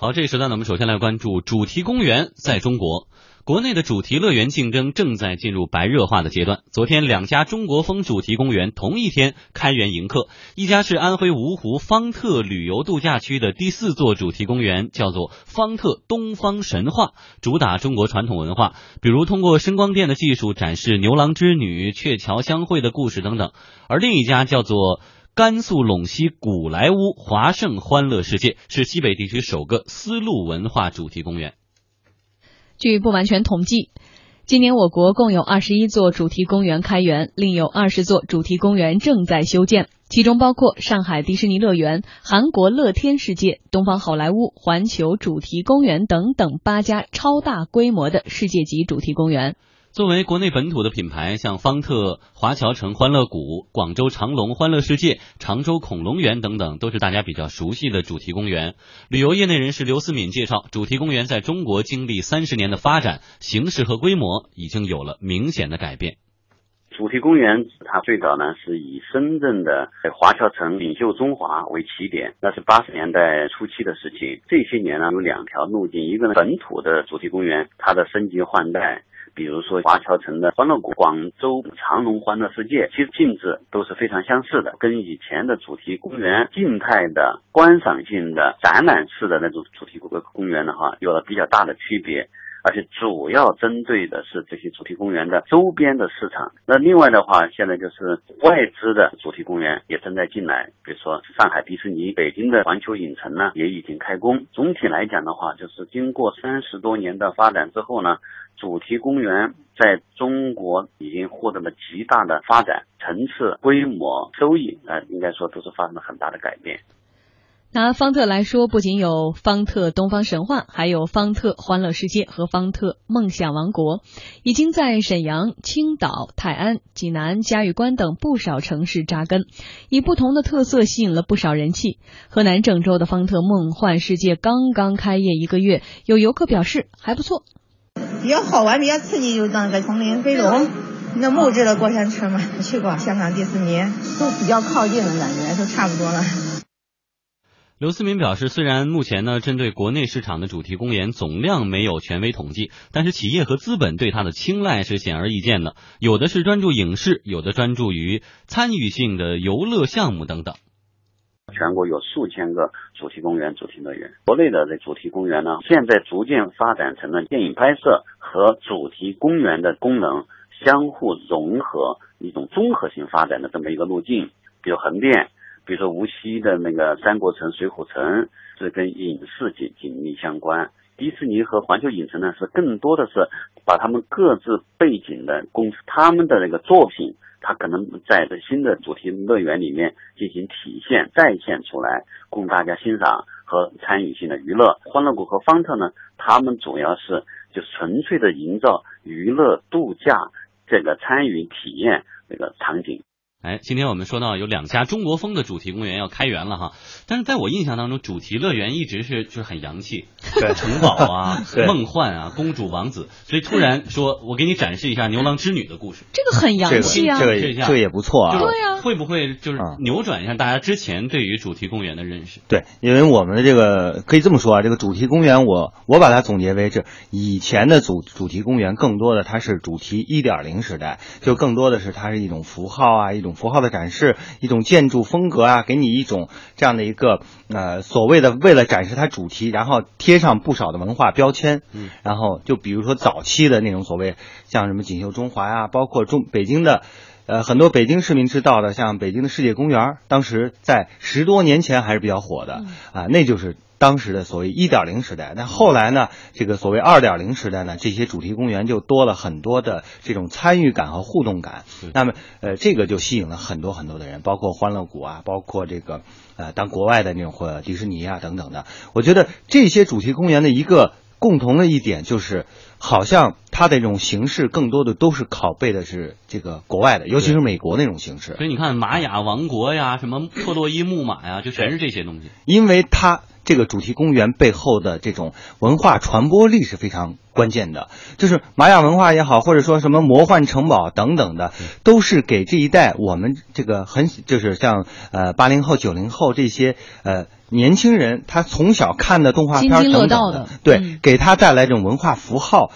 好，这个时段呢，我们首先来关注主题公园在中国。国内的主题乐园竞争正在进入白热化的阶段。昨天，两家中国风主题公园同一天开园迎客。一家是安徽芜湖方特旅游度假区的第四座主题公园，叫做方特东方神话，主打中国传统文化，比如通过声光电的技术展示牛郎织女、鹊桥相会的故事等等。而另一家叫做甘肃陇西古莱坞华盛欢乐世界，是西北地区首个丝路文化主题公园。据不完全统计，今年我国共有二十一座主题公园开园，另有二十座主题公园正在修建，其中包括上海迪士尼乐园、韩国乐天世界、东方好莱坞环球主题公园等等八家超大规模的世界级主题公园。作为国内本土的品牌，像方特华侨城欢乐谷、广州长隆欢乐世界、常州恐龙园等等，都是大家比较熟悉的主题公园。旅游业内人士刘思敏介绍，主题公园在中国经历三十年的发展，形式和规模已经有了明显的改变。主题公园它最早呢是以深圳的华侨城领袖中华为起点，那是八十年代初期的事情。这些年呢有两条路径，一个呢本土的主题公园，它的升级换代。比如说华侨城的欢乐谷、广州长隆欢乐世界，其实性质都是非常相似的，跟以前的主题公园静态的观赏性的展览式的那种主题公公园的话，有了比较大的区别。而且主要针对的是这些主题公园的周边的市场。那另外的话，现在就是外资的主题公园也正在进来，比如说上海迪士尼、北京的环球影城呢，也已经开工。总体来讲的话，就是经过三十多年的发展之后呢，主题公园在中国已经获得了极大的发展，层次、规模、收益啊，应该说都是发生了很大的改变。拿方特来说，不仅有方特东方神话，还有方特欢乐世界和方特梦想王国，已经在沈阳、青岛、泰安、济南、嘉峪关等不少城市扎根，以不同的特色吸引了不少人气。河南郑州的方特梦幻世界刚刚开业一个月，有游客表示还不错，比较好玩，比较刺激，就那个丛林飞龙，那木质的过山车嘛，去过香港迪士尼，都比较靠近的感觉，都差不多了。刘思民表示，虽然目前呢，针对国内市场的主题公园总量没有权威统计，但是企业和资本对它的青睐是显而易见的。有的是专注影视，有的专注于参与性的游乐项目等等。全国有数千个主题公园、主题乐园。国内的这主题公园呢，现在逐渐发展成了电影拍摄和主题公园的功能相互融合、一种综合性发展的这么一个路径。比如横店。比如说无锡的那个三国城、水浒城是跟影视紧紧密相关，迪士尼和环球影城呢是更多的是把他们各自背景的公司他们的那个作品，它可能在这新的主题乐园里面进行体现再现出来，供大家欣赏和参与性的娱乐。欢乐谷和方特呢，他们主要是就纯粹的营造娱乐度假这个参与体验那个场景。哎，今天我们说到有两家中国风的主题公园要开园了哈，但是在我印象当中，主题乐园一直是就是很洋气，对，城堡啊，梦幻啊，公主王子，所以突然说我给你展示一下牛郎织女的故事，这个很洋气啊，这个这个也不错啊，对呀，会不会就是扭转一下大家之前对于主题公园的认识？对，因为我们的这个可以这么说啊，这个主题公园我我把它总结为这以前的主主题公园更多的它是主题一点零时代，就更多的是它是一种符号啊，一种。符号的展示，一种建筑风格啊，给你一种这样的一个呃所谓的为了展示它主题，然后贴上不少的文化标签。嗯，然后就比如说早期的那种所谓像什么锦绣中华呀，包括中北京的，呃很多北京市民知道的，像北京的世界公园，当时在十多年前还是比较火的啊，那就是。当时的所谓一点零时代，那后来呢？这个所谓二点零时代呢？这些主题公园就多了很多的这种参与感和互动感。那么，呃，这个就吸引了很多很多的人，包括欢乐谷啊，包括这个呃，当国外的那种或迪士尼啊等等的。我觉得这些主题公园的一个共同的一点就是，好像它的这种形式更多的都是拷贝的是这个国外的，尤其是美国那种形式。所以你看，玛雅王国呀，什么特洛伊木马呀，就全是这些东西，因为它。这个主题公园背后的这种文化传播力是非常关键的。就是玛雅文化也好，或者说什么魔幻城堡等等的，都是给这一代我们这个很就是像呃八零后、九零后这些呃年轻人，他从小看的动画片等等的，对，给他带来这种文化符号。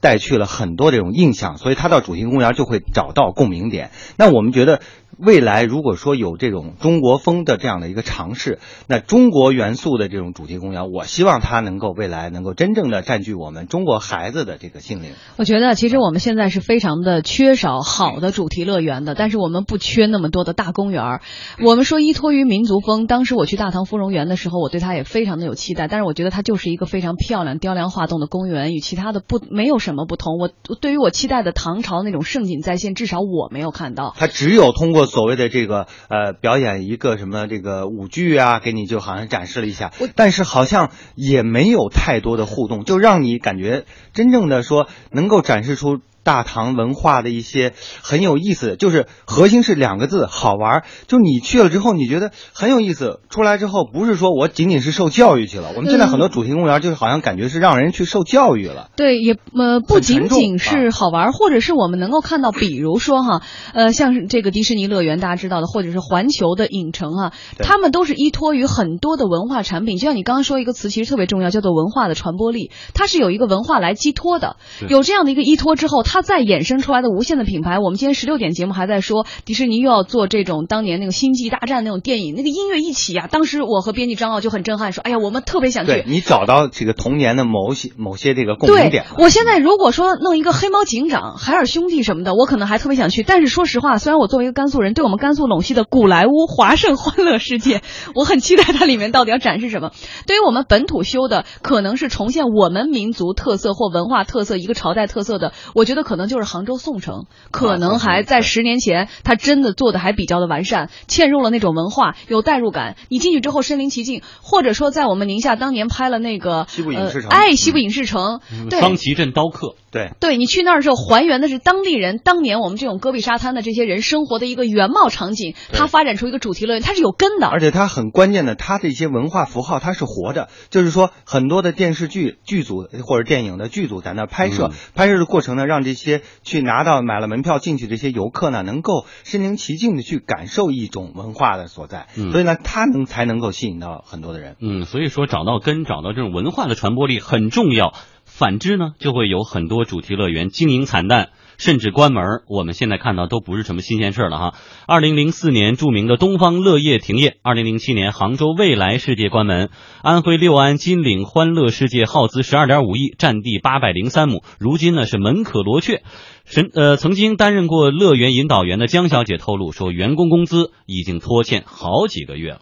带去了很多这种印象，所以他到主题公园就会找到共鸣点。那我们觉得。未来如果说有这种中国风的这样的一个尝试，那中国元素的这种主题公园，我希望它能够未来能够真正的占据我们中国孩子的这个心灵。我觉得其实我们现在是非常的缺少好的主题乐园的，但是我们不缺那么多的大公园。我们说依托于民族风，当时我去大唐芙蓉园的时候，我对它也非常的有期待。但是我觉得它就是一个非常漂亮、雕梁画栋的公园，与其他的不没有什么不同。我对于我期待的唐朝那种盛景再现，至少我没有看到。它只有通过。所谓的这个呃表演一个什么这个舞剧啊，给你就好像展示了一下，但是好像也没有太多的互动，就让你感觉真正的说能够展示出。大唐文化的一些很有意思，就是核心是两个字好玩。就你去了之后，你觉得很有意思。出来之后，不是说我仅仅是受教育去了。我们现在很多主题公园，就是好像感觉是让人去受教育了。对，也呃不仅仅是好玩，或者是我们能够看到，比如说哈，呃，像是这个迪士尼乐园，大家知道的，或者是环球的影城啊，他们都是依托于很多的文化产品。就像你刚刚说一个词，其实特别重要，叫做文化的传播力。它是有一个文化来寄托的，有这样的一个依托之后，它。它再衍生出来的无限的品牌，我们今天十六点节目还在说，迪士尼又要做这种当年那个星际大战那种电影，那个音乐一起呀，当时我和编辑张傲就很震撼，说，哎呀，我们特别想去。你找到这个童年的某些某些这个共鸣点。我现在如果说弄一个黑猫警长、海尔兄弟什么的，我可能还特别想去。但是说实话，虽然我作为一个甘肃人，对我们甘肃陇西的古莱坞华盛欢乐世界，我很期待它里面到底要展示什么。对于我们本土修的，可能是重现我们民族特色或文化特色一个朝代特色的，我觉得可能就是杭州。宋城可能还在十年前，他真的做的还比较的完善，嵌入了那种文化，有代入感。你进去之后身临其境，或者说在我们宁夏当年拍了那个西部影视城，哎，西部影视城，对，双旗镇刀客，对，对你去那儿的时候，还原的是当地人当年我们这种戈壁沙滩的这些人生活的一个原貌场景。它发展出一个主题乐园，它是有根的，而且它很关键的，它的一些文化符号它是活着，就是说很多的电视剧剧组或者电影的剧组在那拍摄，拍摄的过程呢，让这些去拿。拿到买了门票进去这些游客呢，能够身临其境的去感受一种文化的所在，所以呢，他能才能够吸引到很多的人。嗯，所以说找到根，找到这种文化的传播力很重要。反之呢，就会有很多主题乐园经营惨淡。甚至关门，我们现在看到都不是什么新鲜事了哈。二零零四年，著名的东方乐业停业；二零零七年，杭州未来世界关门；安徽六安金岭欢乐世界耗资十二点五亿，占地八百零三亩，如今呢是门可罗雀。神呃，曾经担任过乐园引导员的江小姐透露说，员工工资已经拖欠好几个月了。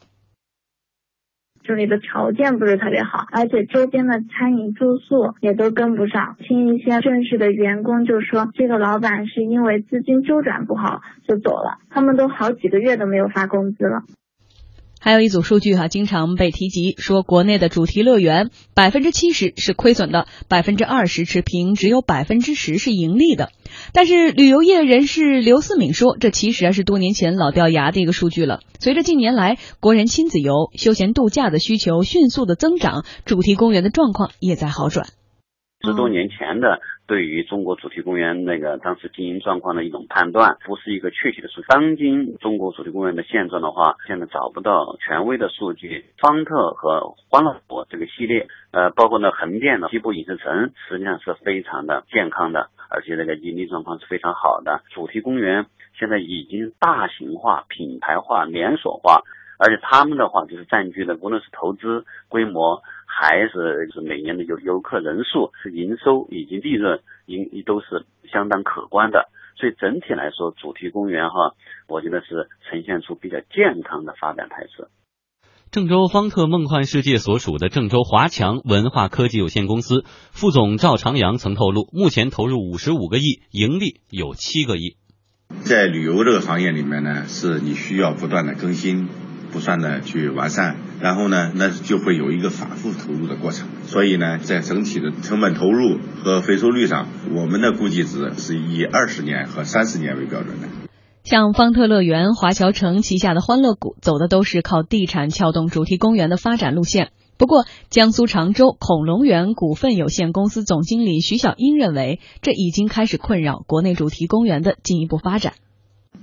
这里的条件不是特别好，而且周边的餐饮住宿也都跟不上。听一些正式的员工就说，这个老板是因为资金周转不好就走了，他们都好几个月都没有发工资了。还有一组数据哈，经常被提及，说国内的主题乐园百分之七十是亏损的，百分之二十持平，只有百分之十是盈利的。但是旅游业人士刘思敏说，这其实啊是多年前老掉牙的一个数据了。随着近年来国人亲子游、休闲度假的需求迅速的增长，主题公园的状况也在好转。十多年前的对于中国主题公园那个当时经营状况的一种判断，不是一个确切的数据。当今中国主题公园的现状的话，现在找不到权威的数据。方特和欢乐谷这个系列，呃，包括呢横店的西部影视城，实际上是非常的健康的。而且那个盈利状况是非常好的，主题公园现在已经大型化、品牌化、连锁化，而且他们的话就是占据的，无论是投资规模，还是是每年的游游客人数、是营收以及利润，营都是相当可观的。所以整体来说，主题公园哈，我觉得是呈现出比较健康的发展态势。郑州方特梦幻世界所属的郑州华强文化科技有限公司副总赵长阳曾透露，目前投入五十五个亿，盈利有七个亿。在旅游这个行业里面呢，是你需要不断的更新，不断的去完善，然后呢，那就会有一个反复投入的过程。所以呢，在整体的成本投入和回收率上，我们的估计值是以二十年和三十年为标准的。像方特乐园、华侨城旗下的欢乐谷，走的都是靠地产撬动主题公园的发展路线。不过，江苏常州恐龙园股份有限公司总经理徐小英认为，这已经开始困扰国内主题公园的进一步发展。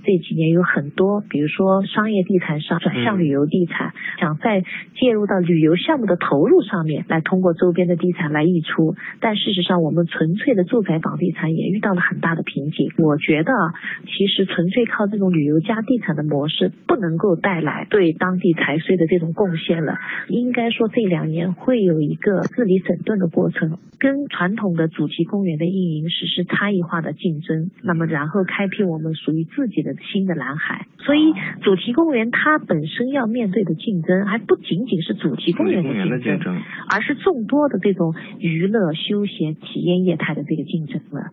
这几年有很多，比如说商业地产商转向旅游地产，想在介入到旅游项目的投入上面来通过周边的地产来溢出。但事实上，我们纯粹的住宅房地产也遇到了很大的瓶颈。我觉得啊，其实纯粹靠这种旅游加地产的模式，不能够带来对当地财税的这种贡献了。应该说，这两年会有一个治理整顿的过程，跟传统的主题公园的运营实施差异化的竞争。那么，然后开辟我们属于自己的。新的蓝海，所以主题公园它本身要面对的竞争，还不仅仅是主题公园的竞争，而是众多的这种娱乐、休闲、体验业态的这个竞争了。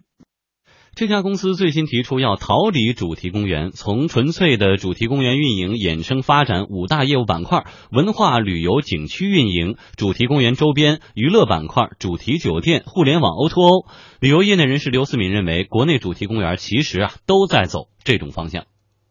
这家公司最新提出要逃离主题公园，从纯粹的主题公园运营衍生发展五大业务板块：文化旅游景区运营、主题公园周边娱乐板块、主题酒店、互联网 O2O。旅游业内人士刘思敏认为，国内主题公园其实啊都在走这种方向。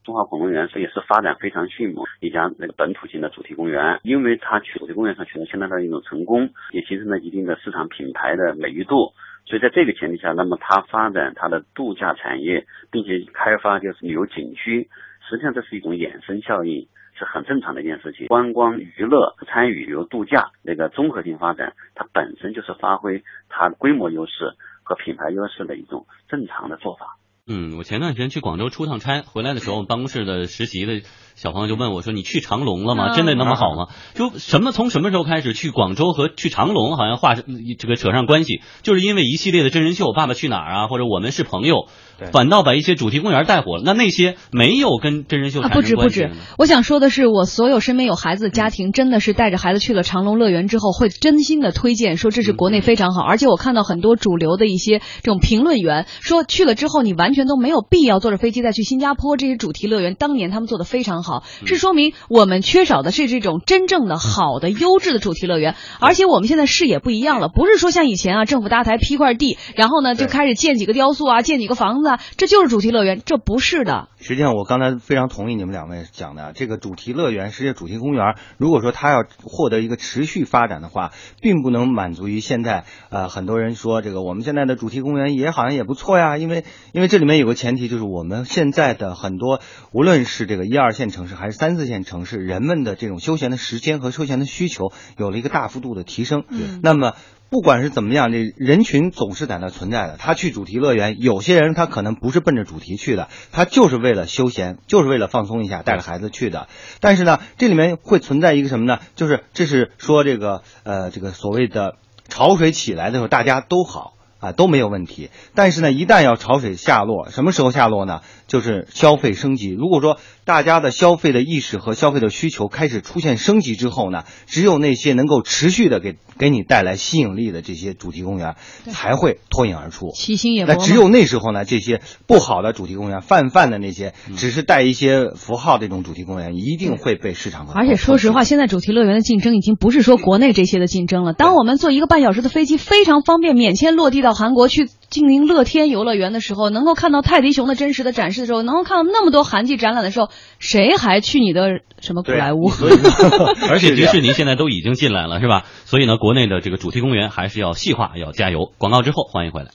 中华恐龙园是也是发展非常迅猛一家那个本土型的主题公园，因为它去主题公园上取得相当大的一种成功，也形成了一定的市场品牌的美誉度。所以在这个前提下，那么它发展它的度假产业，并且开发就是旅游景区，实际上这是一种衍生效应，是很正常的一件事情。观光娱乐参与旅游度假那个综合性发展，它本身就是发挥它规模优势和品牌优势的一种正常的做法。嗯，我前段时间去广州出趟差，回来的时候，我们办公室的实习的小朋友就问我说：“你去长隆了吗？真的那么好吗？”就什么从什么时候开始去广州和去长隆好像画这个扯上关系，就是因为一系列的真人秀《爸爸去哪儿》啊，或者我们是朋友。反倒把一些主题公园带火了。那那些没有跟真人秀啊不止不止，我想说的是，我所有身边有孩子的家庭，真的是带着孩子去了长隆乐园之后，会真心的推荐说这是国内非常好。而且我看到很多主流的一些这种评论员说，去了之后你完全都没有必要坐着飞机再去新加坡这些主题乐园。当年他们做的非常好，是说明我们缺少的是这种真正的好的优质的主题乐园。而且我们现在视野不一样了，不是说像以前啊，政府搭台批块地，然后呢就开始建几个雕塑啊，建几个房子。这就是主题乐园，这不是的。实际上，我刚才非常同意你们两位讲的，这个主题乐园、世界主题公园，如果说它要获得一个持续发展的话，并不能满足于现在呃很多人说这个我们现在的主题公园也好像也不错呀，因为因为这里面有个前提就是我们现在的很多无论是这个一二线城市还是三四线城市，人们的这种休闲的时间和休闲的需求有了一个大幅度的提升。嗯，那么。不管是怎么样，这人群总是在那存在的。他去主题乐园，有些人他可能不是奔着主题去的，他就是为了休闲，就是为了放松一下，带着孩子去的。但是呢，这里面会存在一个什么呢？就是这是说这个呃，这个所谓的潮水起来的时候，大家都好啊，都没有问题。但是呢，一旦要潮水下落，什么时候下落呢？就是消费升级。如果说大家的消费的意识和消费的需求开始出现升级之后呢，只有那些能够持续的给给你带来吸引力的这些主题公园才会脱颖而出。七星也那只有那时候呢，这些不好的主题公园、泛泛的那些只是带一些符号这种主题公园，一定会被市场。而且说实话，现在主题乐园的竞争已经不是说国内这些的竞争了。当我们坐一个半小时的飞机非常方便，免签落地到韩国去经营乐天游乐园的时候，能够看到泰迪熊的真实的展示。的时候，能够看到那么多韩剧展览的时候，谁还去你的什么古莱坞？而且迪士尼现在都已经进来了，是吧？所以呢，国内的这个主题公园还是要细化，要加油。广告之后，欢迎回来。